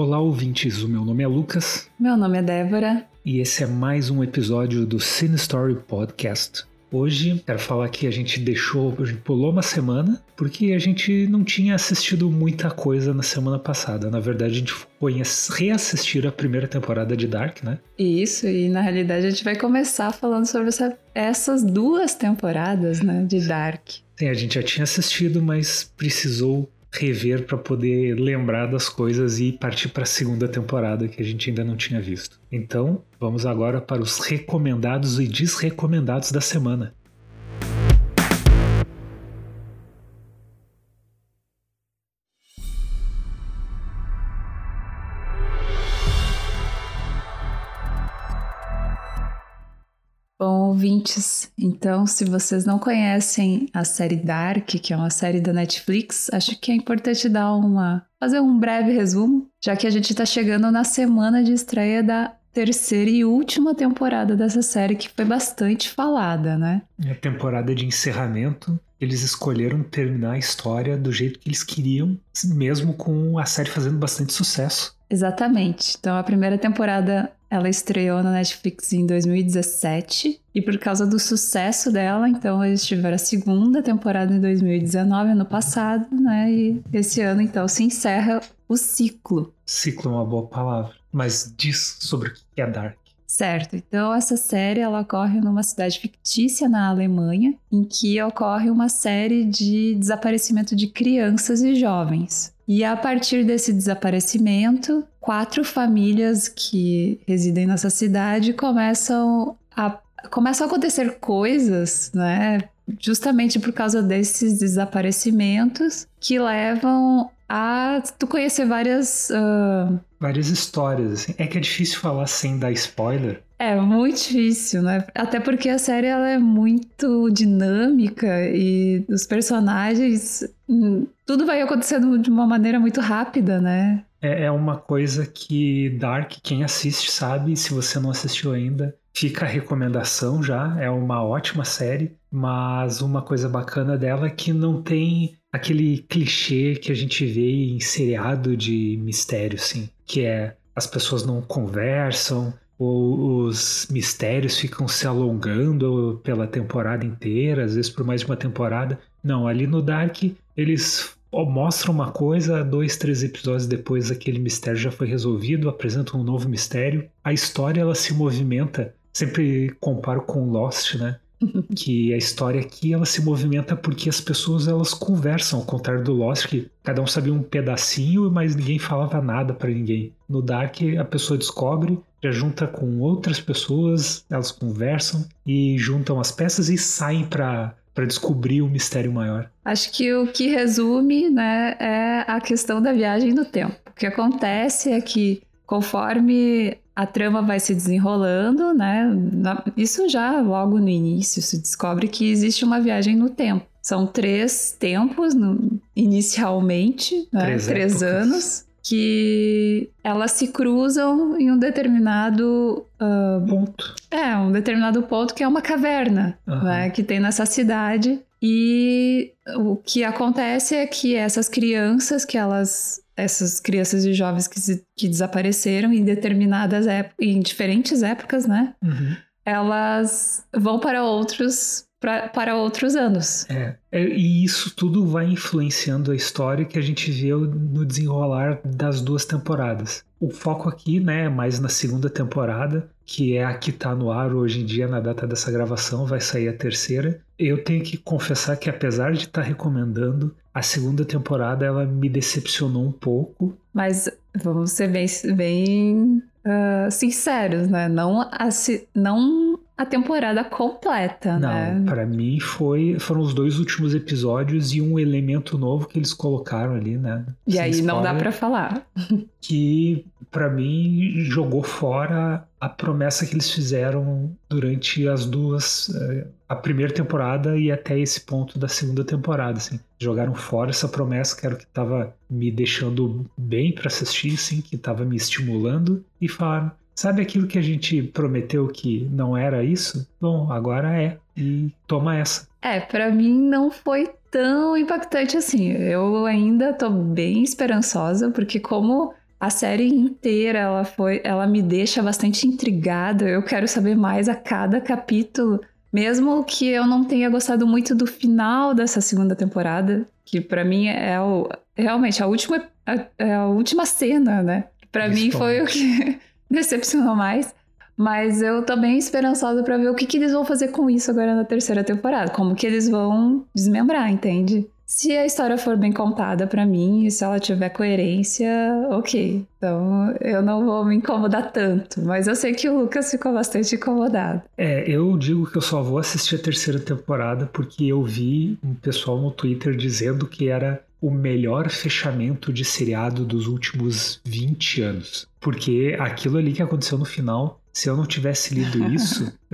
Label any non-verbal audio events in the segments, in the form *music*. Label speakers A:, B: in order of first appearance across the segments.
A: Olá, ouvintes. O meu nome é Lucas.
B: Meu nome é Débora.
A: E esse é mais um episódio do Cine Story Podcast. Hoje quero falar que a gente deixou, a gente pulou uma semana porque a gente não tinha assistido muita coisa na semana passada. Na verdade, a gente foi reassistir a primeira temporada de Dark, né?
B: Isso, e na realidade a gente vai começar falando sobre essa, essas duas temporadas, né, de Dark.
A: Sim, a gente já tinha assistido, mas precisou rever para poder lembrar das coisas e partir para a segunda temporada que a gente ainda não tinha visto. Então, vamos agora para os recomendados e desrecomendados da semana.
B: Ouvintes, então se vocês não conhecem a série Dark, que é uma série da Netflix, acho que é importante dar uma fazer um breve resumo, já que a gente está chegando na semana de estreia da terceira e última temporada dessa série que foi bastante falada, né?
A: É a temporada de encerramento. Eles escolheram terminar a história do jeito que eles queriam, mesmo com a série fazendo bastante sucesso.
B: Exatamente. Então a primeira temporada ela estreou na Netflix em 2017 e por causa do sucesso dela, então eles tiveram a segunda temporada em 2019, ano passado, né? E esse ano então se encerra o ciclo.
A: Ciclo é uma boa palavra, mas diz sobre o que é Dark.
B: Certo. Então essa série ela ocorre numa cidade fictícia na Alemanha, em que ocorre uma série de desaparecimento de crianças e jovens. E a partir desse desaparecimento, quatro famílias que residem nessa cidade começam a começam a acontecer coisas, né? Justamente por causa desses desaparecimentos que levam a tu conhecer várias uh...
A: várias histórias assim. É que é difícil falar sem dar spoiler.
B: É muito difícil, né? Até porque a série ela é muito dinâmica e os personagens hum, tudo vai acontecendo de uma maneira muito rápida, né?
A: É, é uma coisa que Dark, quem assiste sabe, se você não assistiu ainda, fica a recomendação já. É uma ótima série, mas uma coisa bacana dela é que não tem aquele clichê que a gente vê em seriado de mistério, sim, que é as pessoas não conversam, ou os mistérios ficam se alongando pela temporada inteira, às vezes por mais de uma temporada. Não, ali no Dark eles mostram uma coisa, dois, três episódios depois aquele mistério já foi resolvido, apresentam um novo mistério. A história ela se movimenta, sempre comparo com Lost, né? *laughs* que a história aqui ela se movimenta porque as pessoas elas conversam, ao contrário do Lost, que cada um sabia um pedacinho, mas ninguém falava nada para ninguém. No Dark, a pessoa descobre, já junta com outras pessoas, elas conversam e juntam as peças e saem para para descobrir o mistério maior.
B: Acho que o que resume, né, é a questão da viagem no tempo. O que acontece é que conforme a trama vai se desenrolando, né? Isso já logo no início se descobre que existe uma viagem no tempo. São três tempos no, inicialmente, né? três, três anos, que elas se cruzam em um determinado uh,
A: ponto.
B: É, um determinado ponto que é uma caverna, uhum. né? Que tem nessa cidade. E o que acontece é que essas crianças que elas essas crianças e jovens que, se, que desapareceram em determinadas épocas, em diferentes épocas, né?
A: Uhum.
B: Elas vão para outros pra, para outros anos.
A: É, é, e isso tudo vai influenciando a história que a gente vê no desenrolar das duas temporadas. O foco aqui, né, é mais na segunda temporada, que é a que tá no ar hoje em dia, na data dessa gravação, vai sair a terceira. Eu tenho que confessar que apesar de estar tá recomendando, a segunda temporada ela me decepcionou um pouco.
B: Mas vamos ser bem, bem uh, sinceros, né? Não, a, não a temporada completa,
A: não,
B: né?
A: para mim foi foram os dois últimos episódios e um elemento novo que eles colocaram ali, né?
B: E Sem aí spoiler, não dá para falar.
A: Que para mim jogou fora a promessa que eles fizeram durante as duas eh, a primeira temporada e até esse ponto da segunda temporada, assim. Jogaram fora essa promessa que era o que estava me deixando bem para assistir, assim, que estava me estimulando e falaram: Sabe aquilo que a gente prometeu que não era isso? Bom, agora é. E toma essa.
B: É, para mim não foi tão impactante assim. Eu ainda tô bem esperançosa, porque como a série inteira ela foi, ela me deixa bastante intrigada. Eu quero saber mais a cada capítulo, mesmo que eu não tenha gostado muito do final dessa segunda temporada, que para mim é o, realmente a última a, é a última cena, né? Para mim foi o que *laughs* decepcionou mais. Mas eu tô bem esperançosa para ver o que, que eles vão fazer com isso agora na terceira temporada. Como que eles vão desmembrar, entende? Se a história for bem contada para mim e se ela tiver coerência, ok. Então eu não vou me incomodar tanto. Mas eu sei que o Lucas ficou bastante incomodado.
A: É, eu digo que eu só vou assistir a terceira temporada porque eu vi um pessoal no Twitter dizendo que era o melhor fechamento de seriado dos últimos 20 anos. Porque aquilo ali que aconteceu no final, se eu não tivesse lido isso, *laughs*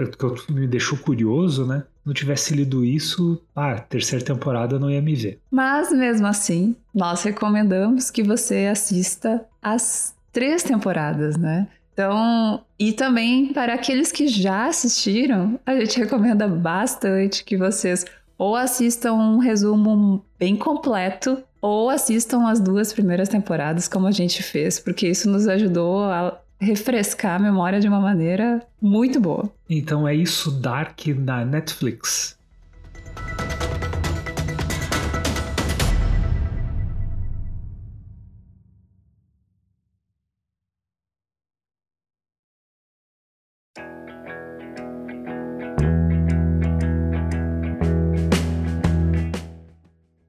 A: que me deixou curioso, né? não tivesse lido isso, ah, terceira temporada não ia me ver.
B: Mas mesmo assim, nós recomendamos que você assista as três temporadas, né? Então, e também para aqueles que já assistiram, a gente recomenda bastante que vocês ou assistam um resumo bem completo ou assistam as duas primeiras temporadas como a gente fez, porque isso nos ajudou a refrescar a memória de uma maneira muito boa.
A: Então é isso Dark na Netflix.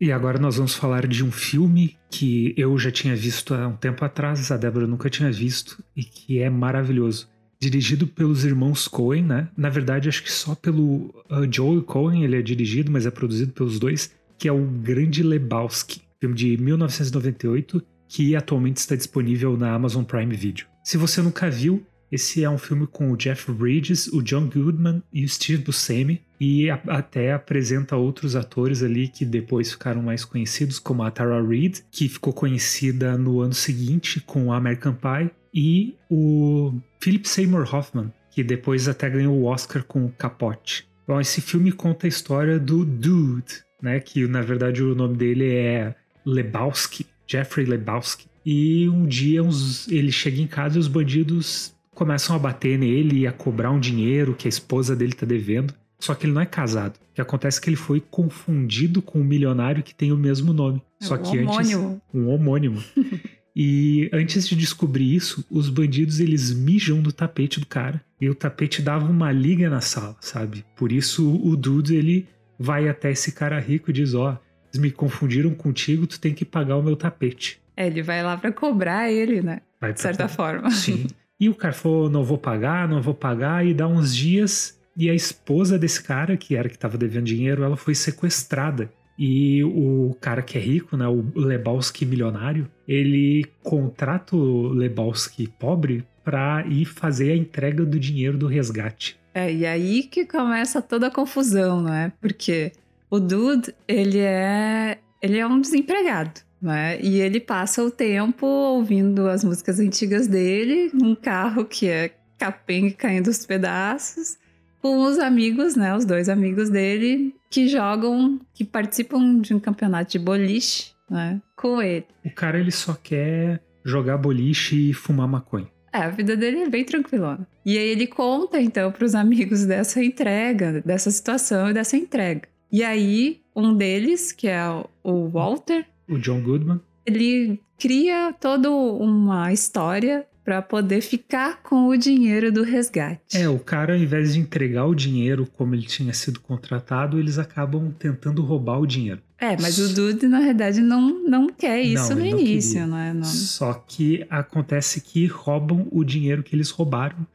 A: E agora nós vamos falar de um filme que eu já tinha visto há um tempo atrás, a Débora nunca tinha visto, e que é maravilhoso. Dirigido pelos irmãos Coen, né? Na verdade, acho que só pelo uh, Joel Coen ele é dirigido, mas é produzido pelos dois, que é o Grande Lebowski, filme de 1998, que atualmente está disponível na Amazon Prime Video. Se você nunca viu, esse é um filme com o Jeff Bridges, o John Goodman e o Steve Buscemi, e a, até apresenta outros atores ali que depois ficaram mais conhecidos, como a Tara Reid, que ficou conhecida no ano seguinte com American Pie, e o Philip Seymour Hoffman, que depois até ganhou o Oscar com o Capote. Bom, esse filme conta a história do Dude, né, que na verdade o nome dele é Lebowski, Jeffrey Lebowski. E um dia uns, ele chega em casa e os bandidos começam a bater nele e a cobrar um dinheiro que a esposa dele tá devendo. Só que ele não é casado. O que acontece é que ele foi confundido com um milionário que tem o mesmo nome. É Só um que homônimo. antes. Um homônimo. *laughs* e antes de descobrir isso, os bandidos eles mijam do tapete do cara. E o tapete dava uma liga na sala, sabe? Por isso o Dude ele vai até esse cara rico e diz: Ó, oh, eles me confundiram contigo, tu tem que pagar o meu tapete.
B: É, ele vai lá para cobrar ele, né? Vai de certa forma.
A: Sim. *laughs* E o cara falou: não vou pagar, não vou pagar, e dá uns dias. E a esposa desse cara, que era que estava devendo dinheiro, ela foi sequestrada. E o cara que é rico, né, o Lebowski milionário, ele contrata o Lebowski pobre para ir fazer a entrega do dinheiro do resgate.
B: É, e aí que começa toda a confusão, não é? Porque o Dude, ele é, ele é um desempregado né? E ele passa o tempo ouvindo as músicas antigas dele, num carro que é capenga caindo aos pedaços, com os amigos, né? Os dois amigos dele que jogam, que participam de um campeonato de boliche, né? Com ele.
A: O cara ele só quer jogar boliche e fumar maconha.
B: É, a vida dele é bem tranquilona. E aí ele conta então para os amigos dessa entrega, dessa situação e dessa entrega. E aí um deles, que é o Walter,
A: o John Goodman.
B: Ele cria toda uma história para poder ficar com o dinheiro do resgate.
A: É, o cara, ao invés de entregar o dinheiro como ele tinha sido contratado, eles acabam tentando roubar o dinheiro.
B: É, mas o Dude, na verdade, não, não quer isso não, no início, queria. não é? Não.
A: Só que acontece que roubam o dinheiro que eles roubaram.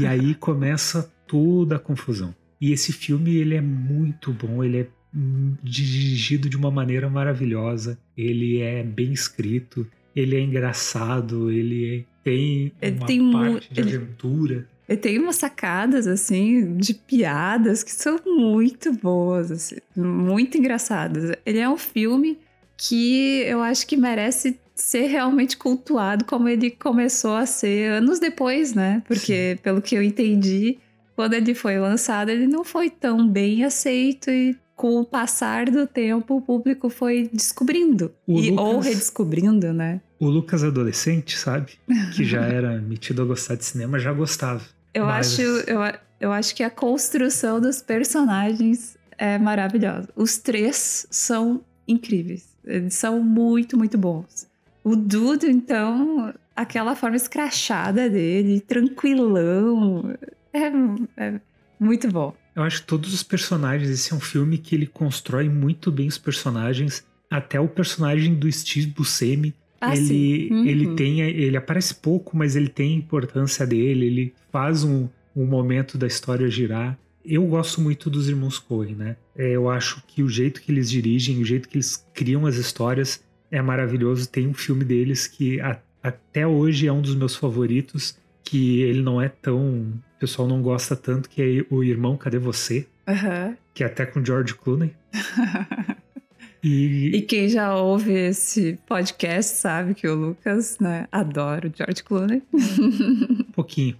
A: e aí *laughs* começa toda a confusão. E esse filme, ele é muito bom, ele é dirigido de uma maneira maravilhosa. Ele é bem escrito, ele é engraçado, ele tem ele uma tem parte de ele, aventura.
B: Ele tem umas sacadas assim de piadas que são muito boas, assim, muito engraçadas. Ele é um filme que eu acho que merece ser realmente cultuado como ele começou a ser anos depois, né? Porque Sim. pelo que eu entendi, quando ele foi lançado, ele não foi tão bem aceito e com o passar do tempo, o público foi descobrindo. E,
A: Lucas...
B: Ou redescobrindo, né?
A: O Lucas adolescente, sabe? Que já *laughs* era metido a gostar de cinema, já gostava.
B: Eu, mas... acho, eu, eu acho que a construção dos personagens é maravilhosa. Os três são incríveis. Eles são muito, muito bons. O Dudo, então, aquela forma escrachada dele, tranquilão, é, é muito bom.
A: Eu acho que todos os personagens, esse é um filme que ele constrói muito bem os personagens, até o personagem do Steve Buscemi. Ah, ele, uhum. ele tem, ele aparece pouco, mas ele tem a importância dele, ele faz um, um momento da história girar. Eu gosto muito dos irmãos Coen, né? É, eu acho que o jeito que eles dirigem, o jeito que eles criam as histórias é maravilhoso. Tem um filme deles que a, até hoje é um dos meus favoritos, que ele não é tão o pessoal não gosta tanto, que é o Irmão, Cadê Você?
B: Uhum.
A: Que é até com George Clooney. *laughs*
B: e... e quem já ouve esse podcast sabe que o Lucas, né, adora o George Clooney.
A: um pouquinho.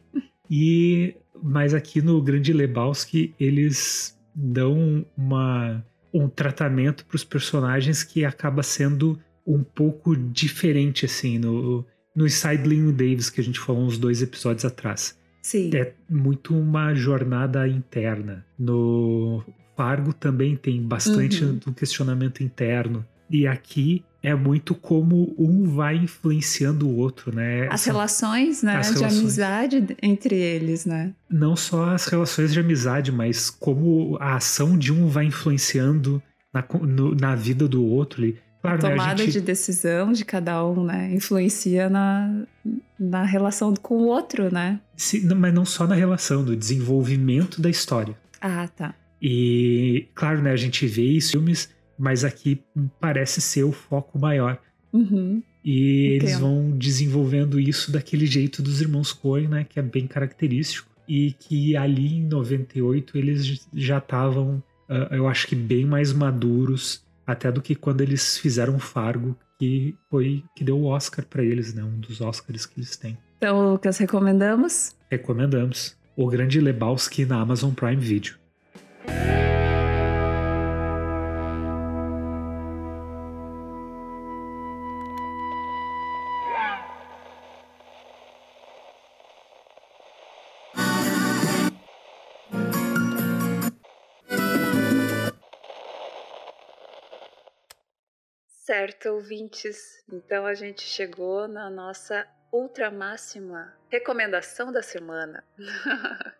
A: E mas aqui no Grande Lebowski eles dão uma, um tratamento para os personagens que acaba sendo um pouco diferente assim no no Sideline Davis que a gente falou uns dois episódios atrás.
B: Sim.
A: É muito uma jornada interna. No Fargo também tem bastante uhum. do questionamento interno. E aqui é muito como um vai influenciando o outro, né?
B: As relações, né? As de relações. amizade entre eles, né?
A: Não só as relações de amizade, mas como a ação de um vai influenciando na, no, na vida do outro.
B: Claro, a tomada né, gente... de decisão de cada um, né? Influencia na, na relação com o outro, né?
A: Sim, mas não só na relação, do desenvolvimento da história.
B: Ah, tá.
A: E, claro, né, a gente vê isso filmes, mas aqui parece ser o foco maior.
B: Uhum.
A: E Entendo. eles vão desenvolvendo isso daquele jeito dos irmãos Coen, né? Que é bem característico. E que ali em 98 eles já estavam, uh, eu acho que bem mais maduros até do que quando eles fizeram Fargo, que foi que deu o Oscar para eles, né? Um dos Oscars que eles têm.
B: Então, Lucas, recomendamos?
A: Recomendamos. O Grande Lebowski na Amazon Prime Video.
B: Certo, ouvintes. Então a gente chegou na nossa ultra máxima recomendação da semana. *laughs*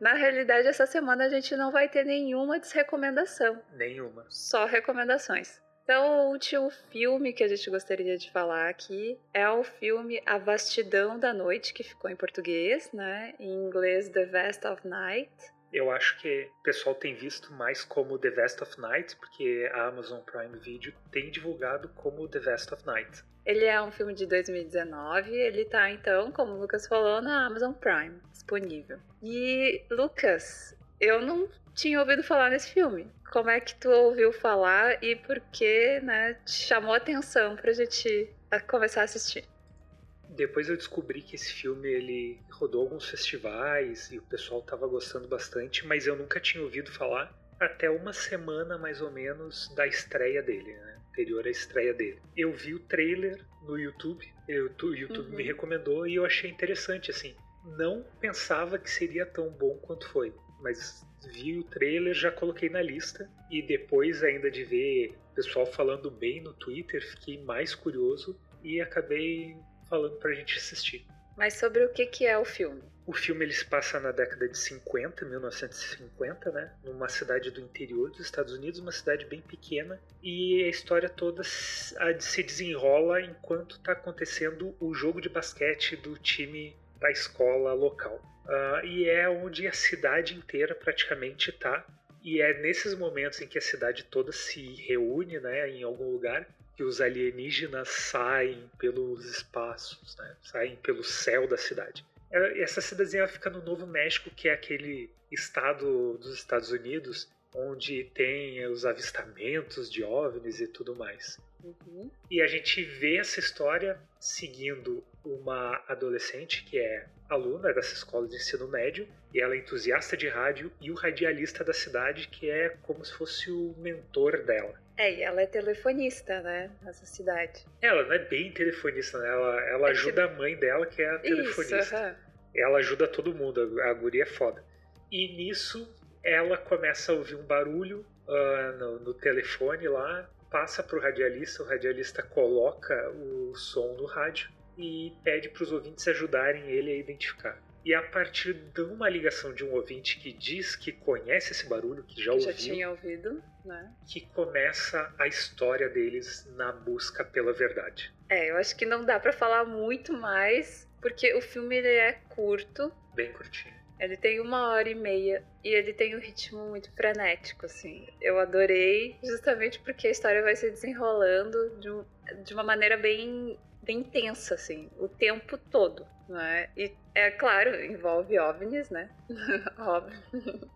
B: na realidade, essa semana a gente não vai ter nenhuma desrecomendação.
A: Nenhuma.
B: Só recomendações. Então, o último filme que a gente gostaria de falar aqui é o filme A Vastidão da Noite, que ficou em português, né? Em inglês, The Vast of Night
A: eu acho que o pessoal tem visto mais como The Vest of Night, porque a Amazon Prime Video tem divulgado como The Vest of Night.
B: Ele é um filme de 2019, ele tá então, como o Lucas falou, na Amazon Prime, disponível. E Lucas, eu não tinha ouvido falar nesse filme. Como é que tu ouviu falar e por que, né, te chamou a atenção pra gente começar a assistir?
A: Depois eu descobri que esse filme ele rodou alguns festivais e o pessoal estava gostando bastante, mas eu nunca tinha ouvido falar até uma semana mais ou menos da estreia dele, né? Anterior à estreia dele. Eu vi o trailer no YouTube, eu, o YouTube uhum. me recomendou e eu achei interessante assim. Não pensava que seria tão bom quanto foi, mas vi o trailer, já coloquei na lista e depois ainda de ver o pessoal falando bem no Twitter, fiquei mais curioso e acabei falando pra gente assistir.
B: Mas sobre o que, que é o filme?
A: O filme ele se passa na década de 50, 1950, né? Numa cidade do interior dos Estados Unidos, uma cidade bem pequena, e a história toda se desenrola enquanto está acontecendo o jogo de basquete do time da escola local. Uh, e é onde a cidade inteira praticamente está. E é nesses momentos em que a cidade toda se reúne, né, em algum lugar, que os alienígenas saem pelos espaços, né? saem pelo céu da cidade. É, essa cidadezinha fica no Novo México, que é aquele estado dos Estados Unidos onde tem os avistamentos de OVNIs e tudo mais.
B: Uhum.
A: E a gente vê essa história seguindo uma adolescente que é aluna dessa escola de ensino médio e ela é entusiasta de rádio e o radialista da cidade que é como se fosse o mentor dela.
B: É, e ela é telefonista, né, nessa cidade.
A: Ela não é bem telefonista, né? Ela, ela é ajuda que... a mãe dela, que é a telefonista. Isso, uh -huh. Ela ajuda todo mundo, a guria é foda. E nisso ela começa a ouvir um barulho uh, no, no telefone lá, passa pro radialista, o radialista coloca o som no rádio e pede para os ouvintes ajudarem ele a identificar. E a partir de uma ligação de um ouvinte que diz que conhece esse barulho, que já que ouviu,
B: já tinha ouvido, né?
A: que começa a história deles na busca pela verdade.
B: É, eu acho que não dá para falar muito mais, porque o filme ele é curto.
A: Bem curtinho.
B: Ele tem uma hora e meia e ele tem um ritmo muito frenético, assim. Eu adorei, justamente porque a história vai se desenrolando de, de uma maneira bem bem intensa, assim, o tempo todo, né? E é claro, envolve OVNIs, né? *laughs* Óbvio.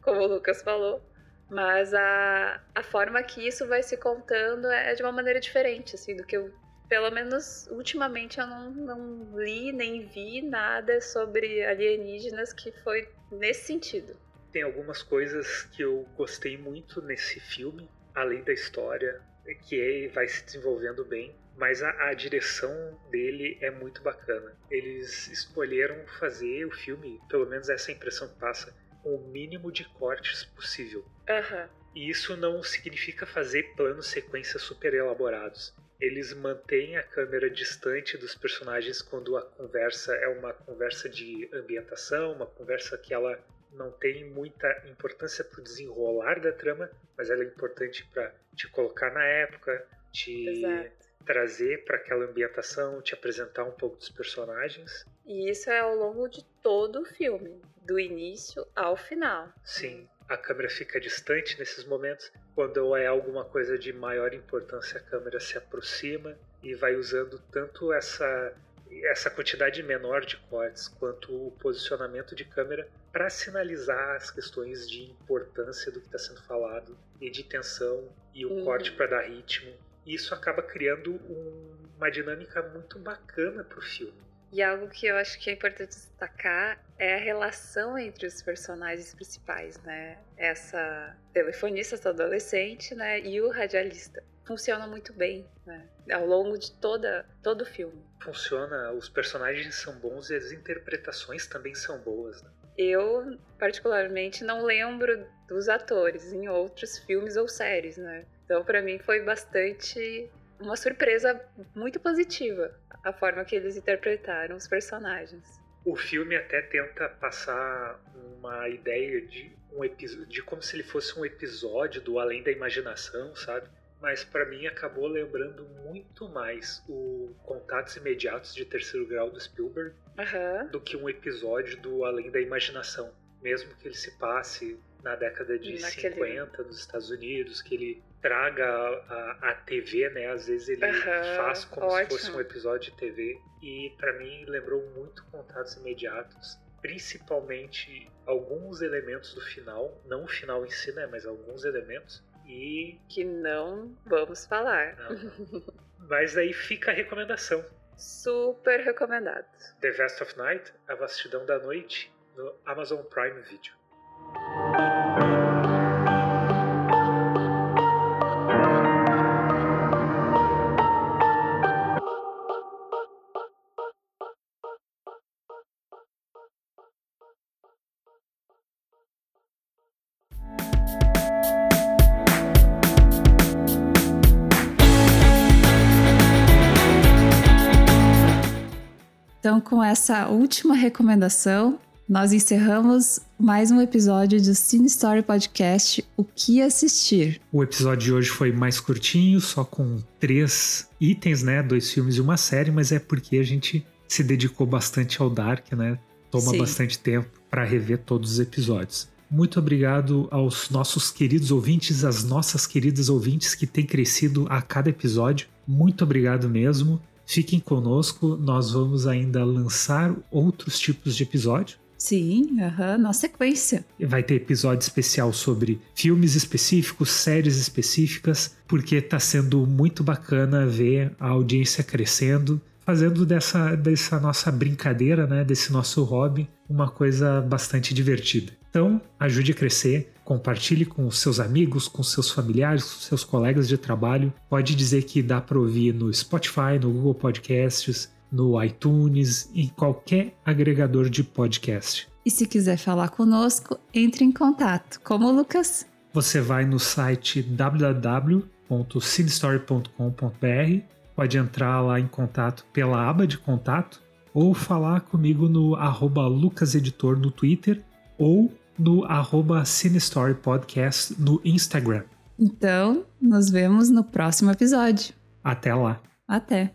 B: Como o Lucas falou. Mas a, a forma que isso vai se contando é de uma maneira diferente, assim, do que eu. Pelo menos ultimamente eu não, não li nem vi nada sobre alienígenas que foi nesse sentido.
A: Tem algumas coisas que eu gostei muito nesse filme, além da história, que é, vai se desenvolvendo bem mas a, a, direção dele é muito bacana. Eles escolheram fazer o filme, pelo menos essa impressão que passa, com o mínimo de cortes possível.
B: Uhum.
A: E isso não significa fazer planos sequências super elaborados. Eles mantêm a câmera distante dos personagens quando a conversa é uma conversa de ambientação, uma conversa que ela não tem muita importância para o desenrolar da trama, mas ela é importante para te colocar na época, te
B: Exato
A: trazer para aquela ambientação, te apresentar um pouco dos personagens.
B: E isso é ao longo de todo o filme, do início ao final.
A: Sim, a câmera fica distante nesses momentos. Quando é alguma coisa de maior importância, a câmera se aproxima e vai usando tanto essa essa quantidade menor de cortes quanto o posicionamento de câmera para sinalizar as questões de importância do que está sendo falado e de tensão e o uhum. corte para dar ritmo e isso acaba criando um, uma dinâmica muito bacana para o filme.
B: E algo que eu acho que é importante destacar é a relação entre os personagens principais, né? Essa telefonista adolescente, né? E o radialista. Funciona muito bem, né? Ao longo de toda, todo o filme.
A: Funciona, os personagens são bons e as interpretações também são boas, né?
B: Eu, particularmente, não lembro dos atores em outros filmes ou séries, né? Então, para mim, foi bastante uma surpresa muito positiva a forma que eles interpretaram os personagens.
A: O filme até tenta passar uma ideia de um episódio, de como se ele fosse um episódio do Além da Imaginação, sabe? Mas para mim acabou lembrando muito mais o Contatos Imediatos de Terceiro Grau do Spielberg
B: uhum.
A: do que um episódio do Além da Imaginação, mesmo que ele se passe na década de Naquele... 50 nos Estados Unidos, que ele traga a, a TV, né? Às vezes ele faz como ótimo. se fosse um episódio de TV. E para mim lembrou muito Contatos Imediatos, principalmente alguns elementos do final, não o final em si, né? Mas alguns elementos. E.
B: Que não vamos falar.
A: Não. Mas aí fica a recomendação.
B: Super recomendado.
A: The Vast of Night, A Vastidão da Noite, no Amazon Prime Video.
C: Essa última recomendação, nós encerramos mais um episódio do Cine Story Podcast O que assistir.
A: O episódio de hoje foi mais curtinho, só com três itens, né? Dois filmes e uma série, mas é porque a gente se dedicou bastante ao Dark, né? Toma Sim. bastante tempo para rever todos os episódios. Muito obrigado aos nossos queridos ouvintes, às nossas queridas ouvintes que têm crescido a cada episódio. Muito obrigado mesmo. Fiquem conosco, nós vamos ainda lançar outros tipos de episódio.
C: Sim, uhum, na sequência.
A: Vai ter episódio especial sobre filmes específicos, séries específicas, porque está sendo muito bacana ver a audiência crescendo, fazendo dessa, dessa nossa brincadeira, né, desse nosso hobby, uma coisa bastante divertida. Então, ajude a crescer, compartilhe com seus amigos, com seus familiares, com seus colegas de trabalho. Pode dizer que dá para ouvir no Spotify, no Google Podcasts, no iTunes, em qualquer agregador de podcast.
B: E se quiser falar conosco, entre em contato. Como Lucas?
A: Você vai no site www.cinestory.com.br, pode entrar lá em contato pela aba de contato ou falar comigo no arroba lucaseditor no Twitter ou no arroba Cinestory Podcast no Instagram.
B: Então, nos vemos no próximo episódio.
A: Até lá.
B: Até.